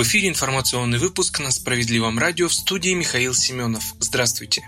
В эфире информационный выпуск на Справедливом радио в студии Михаил Семенов. Здравствуйте.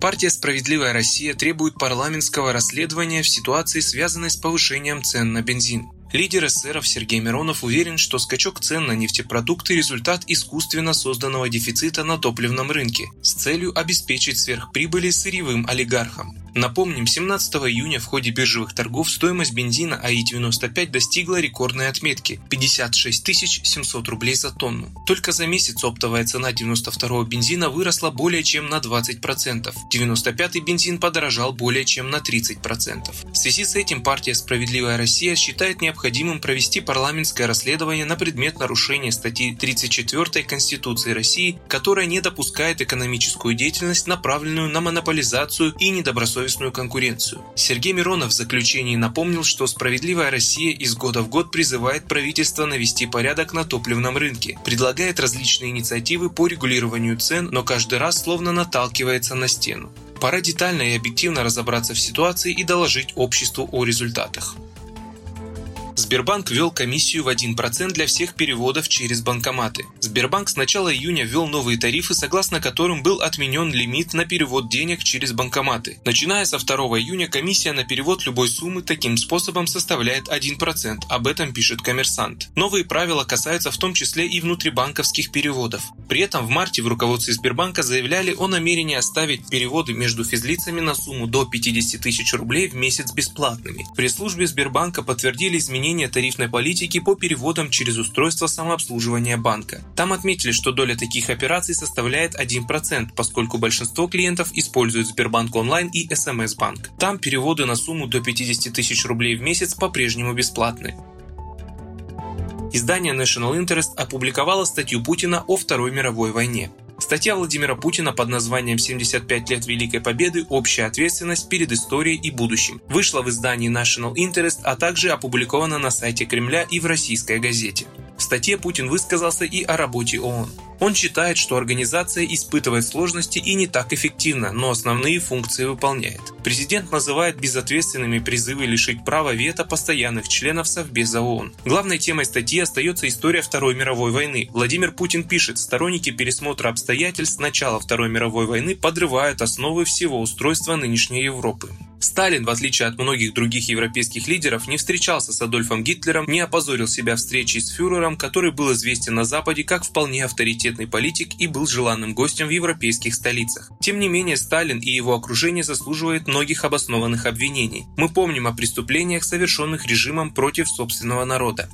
Партия «Справедливая Россия» требует парламентского расследования в ситуации, связанной с повышением цен на бензин. Лидер эсеров Сергей Миронов уверен, что скачок цен на нефтепродукты – результат искусственно созданного дефицита на топливном рынке с целью обеспечить сверхприбыли сырьевым олигархам. Напомним, 17 июня в ходе биржевых торгов стоимость бензина АИ-95 достигла рекордной отметки – 56 700 рублей за тонну. Только за месяц оптовая цена 92-го бензина выросла более чем на 20%. 95-й бензин подорожал более чем на 30%. В связи с этим партия «Справедливая Россия» считает необходимым провести парламентское расследование на предмет нарушения статьи 34 Конституции России, которая не допускает экономическую деятельность, направленную на монополизацию и недобросовестность добросовестную конкуренцию. Сергей Миронов в заключении напомнил, что «Справедливая Россия» из года в год призывает правительство навести порядок на топливном рынке, предлагает различные инициативы по регулированию цен, но каждый раз словно наталкивается на стену. Пора детально и объективно разобраться в ситуации и доложить обществу о результатах. Сбербанк ввел комиссию в 1% для всех переводов через банкоматы. Сбербанк с начала июня ввел новые тарифы, согласно которым был отменен лимит на перевод денег через банкоматы. Начиная со 2 июня комиссия на перевод любой суммы таким способом составляет 1%, об этом пишет коммерсант. Новые правила касаются в том числе и внутрибанковских переводов. При этом в марте в руководстве Сбербанка заявляли о намерении оставить переводы между физлицами на сумму до 50 тысяч рублей в месяц бесплатными. В пресс-службе Сбербанка подтвердили изменения изменения тарифной политики по переводам через устройство самообслуживания банка. Там отметили, что доля таких операций составляет 1%, поскольку большинство клиентов используют Сбербанк онлайн и СМС-банк. Там переводы на сумму до 50 тысяч рублей в месяц по-прежнему бесплатны. Издание National Interest опубликовало статью Путина о Второй мировой войне. Статья Владимира Путина под названием «75 лет Великой Победы. Общая ответственность перед историей и будущим» вышла в издании National Interest, а также опубликована на сайте Кремля и в российской газете. В статье Путин высказался и о работе ООН. Он считает, что организация испытывает сложности и не так эффективно, но основные функции выполняет. Президент называет безответственными призывы лишить права вето постоянных членов Совбеза ООН. Главной темой статьи остается история Второй мировой войны. Владимир Путин пишет, сторонники пересмотра обстоятельств начала Второй мировой войны подрывают основы всего устройства нынешней Европы. Сталин, в отличие от многих других европейских лидеров, не встречался с Адольфом Гитлером, не опозорил себя встречей с фюрером, который был известен на Западе как вполне авторитетный политик и был желанным гостем в европейских столицах. Тем не менее, Сталин и его окружение заслуживают многих обоснованных обвинений. Мы помним о преступлениях, совершенных режимом против собственного народа.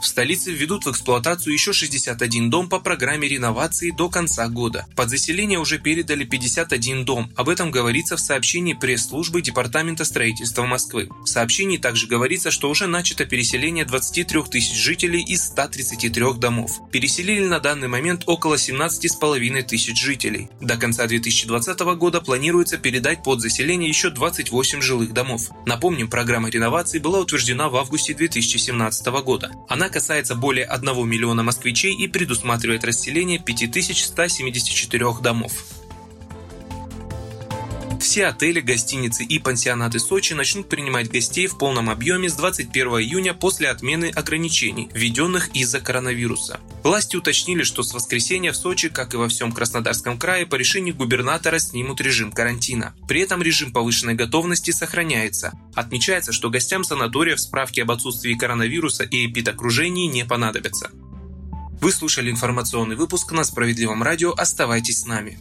В столице введут в эксплуатацию еще 61 дом по программе реновации до конца года. Под заселение уже передали 51 дом. Об этом говорится в сообщении пресс-службы Департамента строительства Москвы. В сообщении также говорится, что уже начато переселение 23 тысяч жителей из 133 домов. Переселили на данный момент около 17,5 тысяч жителей. До конца 2020 года планируется передать под заселение еще 28 жилых домов. Напомним, программа реновации была утверждена в августе 2017 года. Касается более 1 миллиона москвичей и предусматривает расселение 5174 домов. Все отели, гостиницы и пансионаты Сочи начнут принимать гостей в полном объеме с 21 июня после отмены ограничений, введенных из-за коронавируса. Власти уточнили, что с воскресенья в Сочи, как и во всем Краснодарском крае, по решению губернатора снимут режим карантина. При этом режим повышенной готовности сохраняется. Отмечается, что гостям санаториев справки об отсутствии коронавируса и эпидокружении не понадобятся. Вы слушали информационный выпуск на Справедливом радио. Оставайтесь с нами.